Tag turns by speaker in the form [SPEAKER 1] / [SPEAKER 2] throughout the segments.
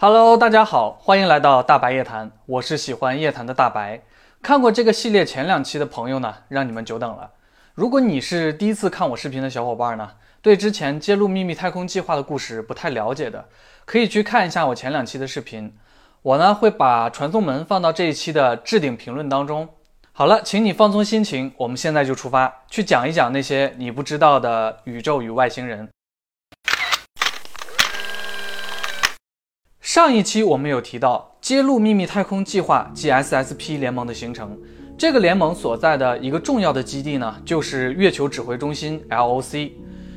[SPEAKER 1] Hello，大家好，欢迎来到大白夜谈，我是喜欢夜谈的大白。看过这个系列前两期的朋友呢，让你们久等了。如果你是第一次看我视频的小伙伴呢，对之前揭露秘密太空计划的故事不太了解的，可以去看一下我前两期的视频。我呢会把传送门放到这一期的置顶评论当中。好了，请你放松心情，我们现在就出发，去讲一讲那些你不知道的宇宙与外星人。上一期我们有提到揭露秘密太空计划即 SSP 联盟的形成，这个联盟所在的一个重要的基地呢，就是月球指挥中心 LOC。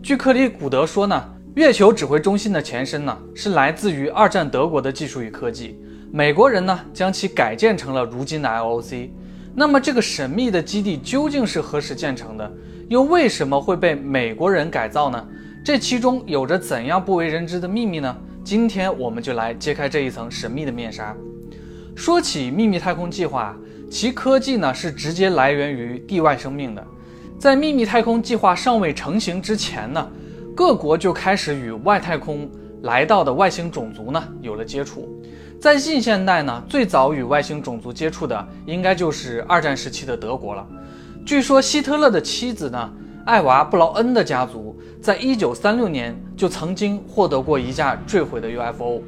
[SPEAKER 1] 据克里古德说呢，月球指挥中心的前身呢，是来自于二战德国的技术与科技，美国人呢将其改建成了如今的 LOC。那么这个神秘的基地究竟是何时建成的？又为什么会被美国人改造呢？这其中有着怎样不为人知的秘密呢？今天我们就来揭开这一层神秘的面纱。说起秘密太空计划，其科技呢是直接来源于地外生命的。在秘密太空计划尚未成型之前呢，各国就开始与外太空来到的外星种族呢有了接触。在近现代呢，最早与外星种族接触的应该就是二战时期的德国了。据说希特勒的妻子呢。艾娃·布劳恩的家族在一九三六年就曾经获得过一架坠毁的 UFO。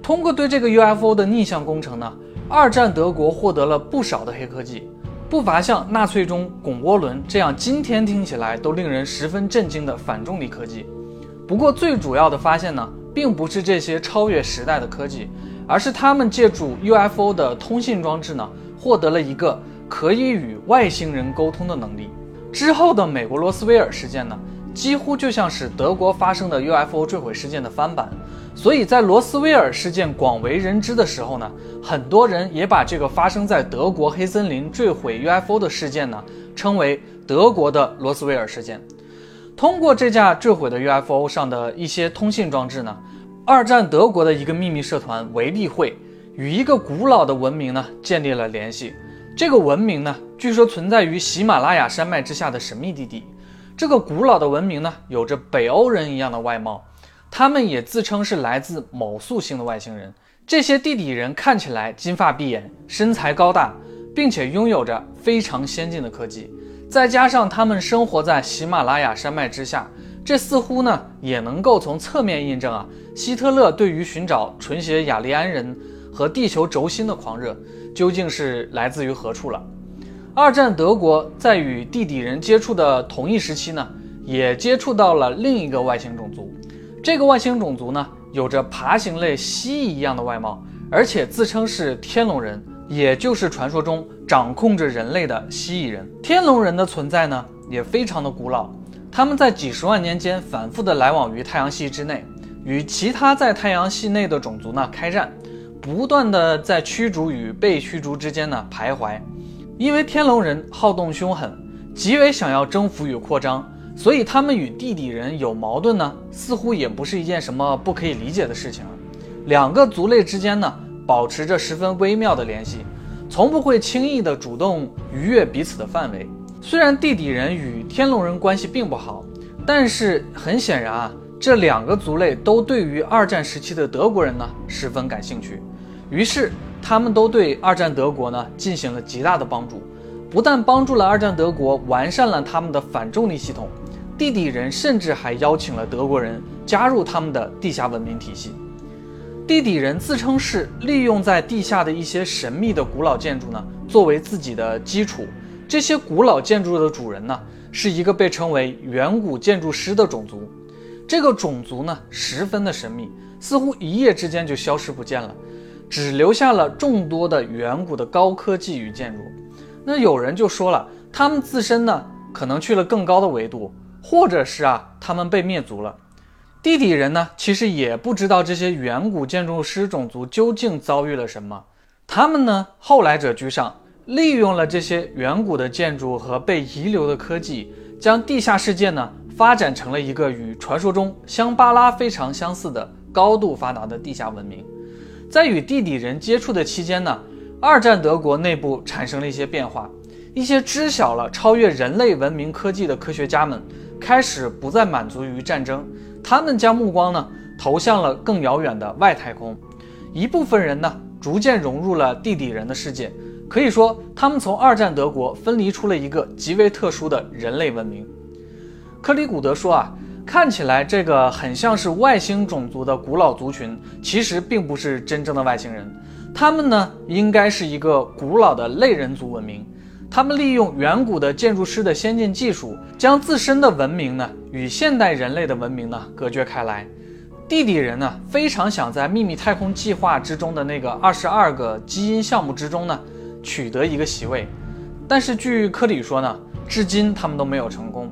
[SPEAKER 1] 通过对这个 UFO 的逆向工程呢，二战德国获得了不少的黑科技，不乏像纳粹中拱涡轮这样今天听起来都令人十分震惊的反重力科技。不过最主要的发现呢，并不是这些超越时代的科技，而是他们借助 UFO 的通信装置呢，获得了一个可以与外星人沟通的能力。之后的美国罗斯威尔事件呢，几乎就像是德国发生的 UFO 坠毁事件的翻版。所以在罗斯威尔事件广为人知的时候呢，很多人也把这个发生在德国黑森林坠毁 UFO 的事件呢，称为德国的罗斯威尔事件。通过这架坠毁的 UFO 上的一些通信装置呢，二战德国的一个秘密社团维利会与一个古老的文明呢建立了联系。这个文明呢，据说存在于喜马拉雅山脉之下的神秘地底。这个古老的文明呢，有着北欧人一样的外貌，他们也自称是来自某宿星的外星人。这些地底人看起来金发碧眼，身材高大，并且拥有着非常先进的科技。再加上他们生活在喜马拉雅山脉之下，这似乎呢，也能够从侧面印证啊，希特勒对于寻找纯血雅利安人和地球轴心的狂热。究竟是来自于何处了？二战德国在与地底人接触的同一时期呢，也接触到了另一个外星种族。这个外星种族呢，有着爬行类蜥蜴一样的外貌，而且自称是天龙人，也就是传说中掌控着人类的蜥蜴人。天龙人的存在呢，也非常的古老。他们在几十万年间反复的来往于太阳系之内，与其他在太阳系内的种族呢开战。不断的在驱逐与被驱逐之间呢徘徊，因为天龙人好动凶狠，极为想要征服与扩张，所以他们与地底人有矛盾呢，似乎也不是一件什么不可以理解的事情。两个族类之间呢，保持着十分微妙的联系，从不会轻易的主动逾越彼此的范围。虽然地底人与天龙人关系并不好，但是很显然啊，这两个族类都对于二战时期的德国人呢十分感兴趣。于是，他们都对二战德国呢进行了极大的帮助，不但帮助了二战德国完善了他们的反重力系统，地底人甚至还邀请了德国人加入他们的地下文明体系。地底人自称是利用在地下的一些神秘的古老建筑呢作为自己的基础，这些古老建筑的主人呢是一个被称为远古建筑师的种族，这个种族呢十分的神秘，似乎一夜之间就消失不见了。只留下了众多的远古的高科技与建筑。那有人就说了，他们自身呢，可能去了更高的维度，或者是啊，他们被灭族了。地底人呢，其实也不知道这些远古建筑师种族究竟遭遇了什么。他们呢，后来者居上，利用了这些远古的建筑和被遗留的科技，将地下世界呢，发展成了一个与传说中香巴拉非常相似的高度发达的地下文明。在与地底人接触的期间呢，二战德国内部产生了一些变化，一些知晓了超越人类文明科技的科学家们开始不再满足于战争，他们将目光呢投向了更遥远的外太空。一部分人呢逐渐融入了地底人的世界。可以说，他们从二战德国分离出了一个极为特殊的人类文明。克里古德说啊，看起来这个很像是外星种族的古老族群，其实并不是真正的外星人，他们呢应该是一个古老的类人族文明。他们利用远古的建筑师的先进技术，将自身的文明呢与现代人类的文明呢隔绝开来。地底人呢非常想在秘密太空计划之中的那个二十二个基因项目之中呢。取得一个席位，但是据科里说呢，至今他们都没有成功。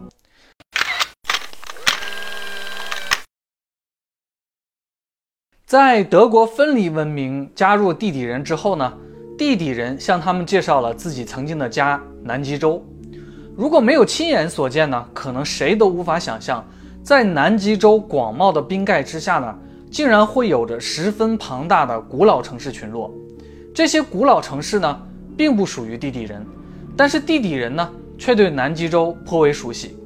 [SPEAKER 1] 在德国分离文明加入地底人之后呢，地底人向他们介绍了自己曾经的家南极洲。如果没有亲眼所见呢，可能谁都无法想象，在南极洲广袤的冰盖之下呢，竟然会有着十分庞大的古老城市群落。这些古老城市呢？并不属于地底人，但是地底人呢，却对南极洲颇为熟悉。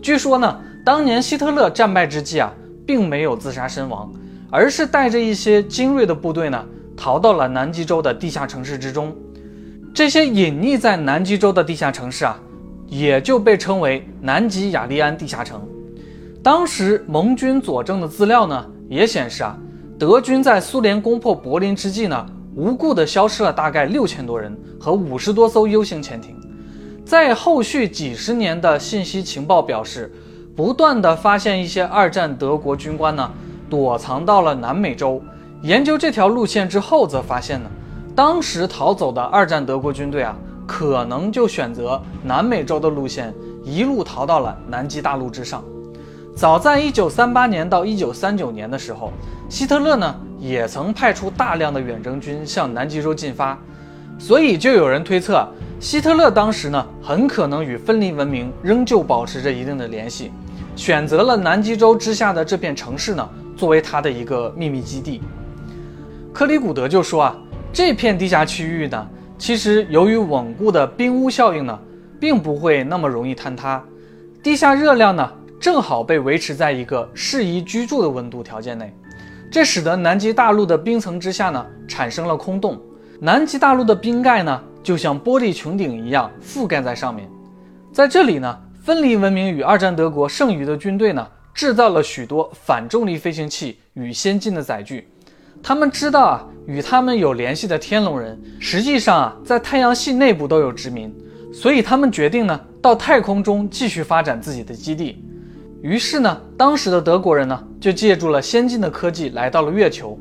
[SPEAKER 1] 据说呢，当年希特勒战败之际啊，并没有自杀身亡，而是带着一些精锐的部队呢，逃到了南极洲的地下城市之中。这些隐匿在南极洲的地下城市啊，也就被称为南极雅利安地下城。当时盟军佐证的资料呢，也显示啊，德军在苏联攻破柏林之际呢。无故的消失了大概六千多人和五十多艘 U 型潜艇，在后续几十年的信息情报表示，不断的发现一些二战德国军官呢躲藏到了南美洲。研究这条路线之后，则发现呢，当时逃走的二战德国军队啊，可能就选择南美洲的路线，一路逃到了南极大陆之上。早在一九三八年到一九三九年的时候，希特勒呢。也曾派出大量的远征军向南极洲进发，所以就有人推测，希特勒当时呢很可能与分离文明仍旧保持着一定的联系，选择了南极洲之下的这片城市呢作为他的一个秘密基地。克里古德就说啊，这片地下区域呢，其实由于稳固的冰屋效应呢，并不会那么容易坍塌，地下热量呢正好被维持在一个适宜居住的温度条件内。这使得南极大陆的冰层之下呢产生了空洞，南极大陆的冰盖呢就像玻璃穹顶一样覆盖在上面。在这里呢，分离文明与二战德国剩余的军队呢制造了许多反重力飞行器与先进的载具。他们知道啊，与他们有联系的天龙人实际上啊在太阳系内部都有殖民，所以他们决定呢到太空中继续发展自己的基地。于是呢，当时的德国人呢，就借助了先进的科技来到了月球。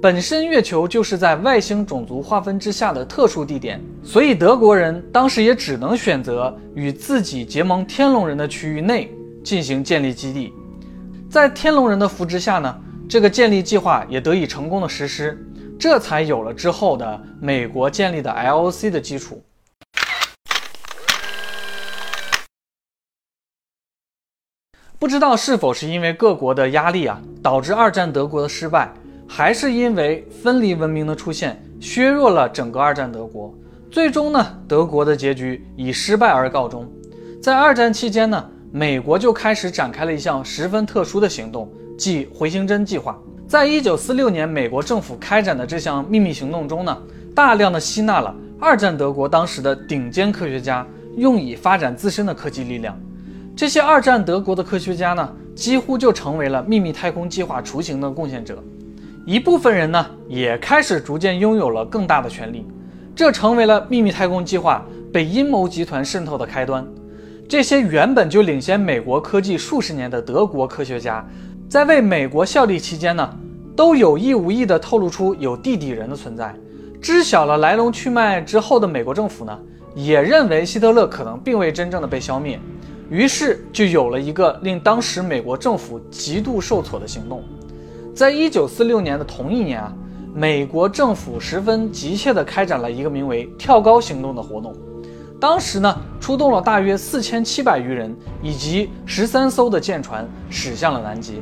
[SPEAKER 1] 本身月球就是在外星种族划分之下的特殊地点，所以德国人当时也只能选择与自己结盟天龙人的区域内进行建立基地。在天龙人的扶持下呢，这个建立计划也得以成功的实施，这才有了之后的美国建立的 LOC 的基础。不知道是否是因为各国的压力啊，导致二战德国的失败，还是因为分离文明的出现削弱了整个二战德国？最终呢，德国的结局以失败而告终。在二战期间呢，美国就开始展开了一项十分特殊的行动，即回形针计划。在一九四六年，美国政府开展的这项秘密行动中呢，大量的吸纳了二战德国当时的顶尖科学家，用以发展自身的科技力量。这些二战德国的科学家呢，几乎就成为了秘密太空计划雏形的贡献者。一部分人呢，也开始逐渐拥有了更大的权利，这成为了秘密太空计划被阴谋集团渗透的开端。这些原本就领先美国科技数十年的德国科学家，在为美国效力期间呢，都有意无意地透露出有地底人的存在。知晓了来龙去脉之后的美国政府呢，也认为希特勒可能并未真正的被消灭。于是就有了一个令当时美国政府极度受挫的行动，在一九四六年的同一年啊，美国政府十分急切地开展了一个名为“跳高行动”的活动。当时呢，出动了大约四千七百余人以及十三艘的舰船驶向了南极。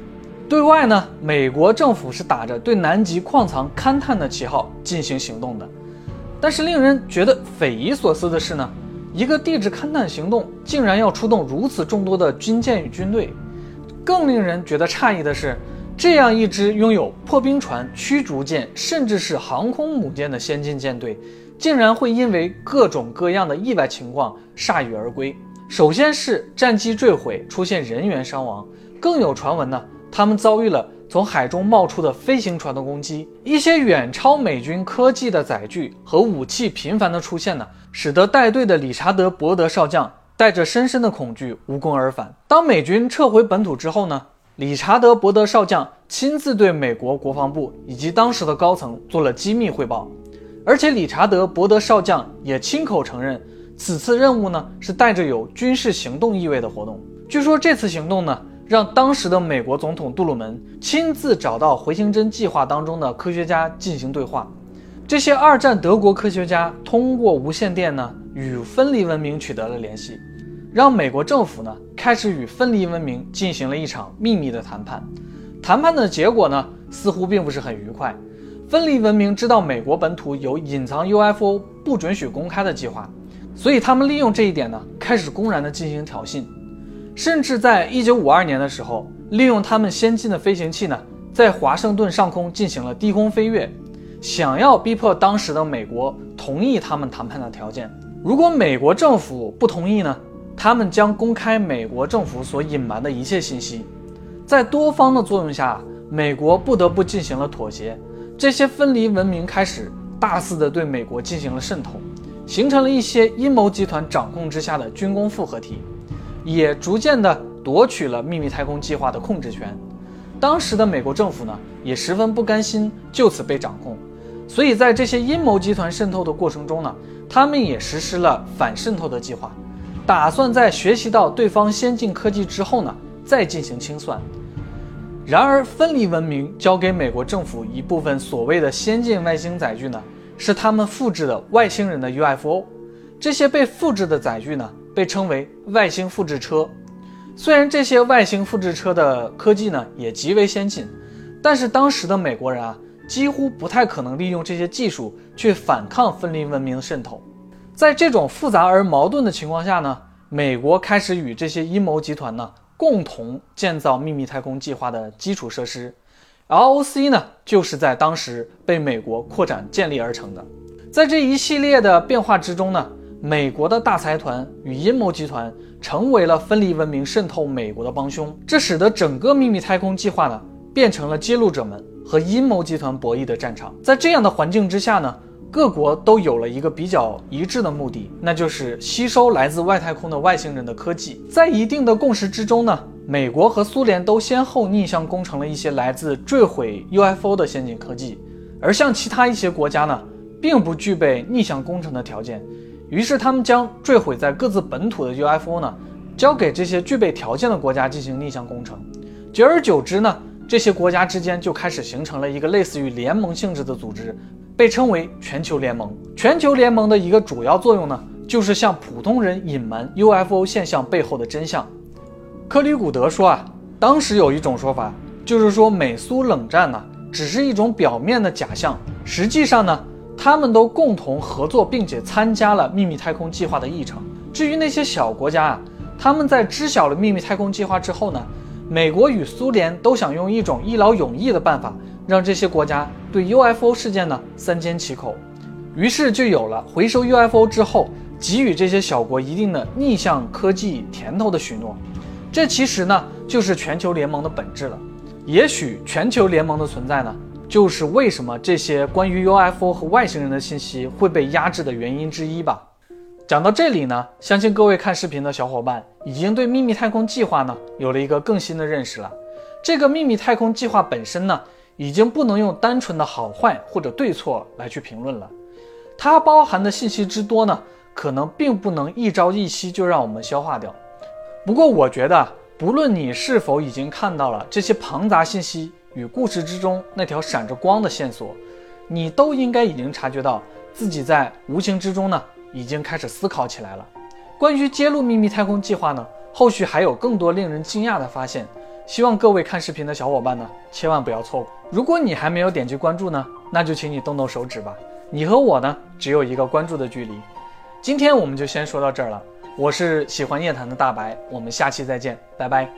[SPEAKER 1] 对外呢，美国政府是打着对南极矿藏勘探的旗号进行行动的。但是令人觉得匪夷所思的是呢。一个地质勘探行动竟然要出动如此众多的军舰与军队，更令人觉得诧异的是，这样一支拥有破冰船、驱逐舰，甚至是航空母舰的先进舰队，竟然会因为各种各样的意外情况铩羽而归。首先是战机坠毁，出现人员伤亡，更有传闻呢，他们遭遇了从海中冒出的飞行船的攻击。一些远超美军科技的载具和武器频繁的出现呢，使得带队的理查德·伯德少将带着深深的恐惧无功而返。当美军撤回本土之后呢？理查德·伯德少将亲自对美国国防部以及当时的高层做了机密汇报，而且理查德·伯德少将也亲口承认，此次任务呢是带着有军事行动意味的活动。据说这次行动呢，让当时的美国总统杜鲁门亲自找到回形针计划当中的科学家进行对话。这些二战德国科学家通过无线电呢，与分离文明取得了联系。让美国政府呢开始与分离文明进行了一场秘密的谈判，谈判的结果呢似乎并不是很愉快。分离文明知道美国本土有隐藏 UFO 不准许公开的计划，所以他们利用这一点呢开始公然的进行挑衅，甚至在一九五二年的时候，利用他们先进的飞行器呢在华盛顿上空进行了低空飞跃，想要逼迫当时的美国同意他们谈判的条件。如果美国政府不同意呢？他们将公开美国政府所隐瞒的一切信息，在多方的作用下，美国不得不进行了妥协。这些分离文明开始大肆的对美国进行了渗透，形成了一些阴谋集团掌控之下的军工复合体，也逐渐的夺取了秘密太空计划的控制权。当时的美国政府呢，也十分不甘心就此被掌控，所以在这些阴谋集团渗透的过程中呢，他们也实施了反渗透的计划。打算在学习到对方先进科技之后呢，再进行清算。然而，分离文明交给美国政府一部分所谓的先进外星载具呢，是他们复制的外星人的 UFO。这些被复制的载具呢，被称为外星复制车。虽然这些外星复制车的科技呢也极为先进，但是当时的美国人啊，几乎不太可能利用这些技术去反抗分离文明的渗透。在这种复杂而矛盾的情况下呢，美国开始与这些阴谋集团呢共同建造秘密太空计划的基础设施，ROC 呢就是在当时被美国扩展建立而成的。在这一系列的变化之中呢，美国的大财团与阴谋集团成为了分离文明渗透美国的帮凶，这使得整个秘密太空计划呢变成了揭露者们和阴谋集团博弈的战场。在这样的环境之下呢。各国都有了一个比较一致的目的，那就是吸收来自外太空的外星人的科技。在一定的共识之中呢，美国和苏联都先后逆向工程了一些来自坠毁 UFO 的先进科技，而像其他一些国家呢，并不具备逆向工程的条件。于是他们将坠毁在各自本土的 UFO 呢，交给这些具备条件的国家进行逆向工程。久而久之呢，这些国家之间就开始形成了一个类似于联盟性质的组织。被称为全球联盟。全球联盟的一个主要作用呢，就是向普通人隐瞒 UFO 现象背后的真相。克里古德说啊，当时有一种说法，就是说美苏冷战呢，只是一种表面的假象，实际上呢，他们都共同合作，并且参加了秘密太空计划的议程。至于那些小国家啊，他们在知晓了秘密太空计划之后呢，美国与苏联都想用一种一劳永逸的办法。让这些国家对 UFO 事件呢三缄其口，于是就有了回收 UFO 之后给予这些小国一定的逆向科技甜头的许诺。这其实呢就是全球联盟的本质了。也许全球联盟的存在呢，就是为什么这些关于 UFO 和外星人的信息会被压制的原因之一吧。讲到这里呢，相信各位看视频的小伙伴已经对秘密太空计划呢有了一个更新的认识了。这个秘密太空计划本身呢。已经不能用单纯的好坏或者对错来去评论了，它包含的信息之多呢，可能并不能一朝一夕就让我们消化掉。不过，我觉得不论你是否已经看到了这些庞杂信息与故事之中那条闪着光的线索，你都应该已经察觉到自己在无形之中呢，已经开始思考起来了。关于揭露秘密太空计划呢，后续还有更多令人惊讶的发现。希望各位看视频的小伙伴呢，千万不要错过。如果你还没有点击关注呢，那就请你动动手指吧。你和我呢，只有一个关注的距离。今天我们就先说到这儿了。我是喜欢夜谈的大白，我们下期再见，拜拜。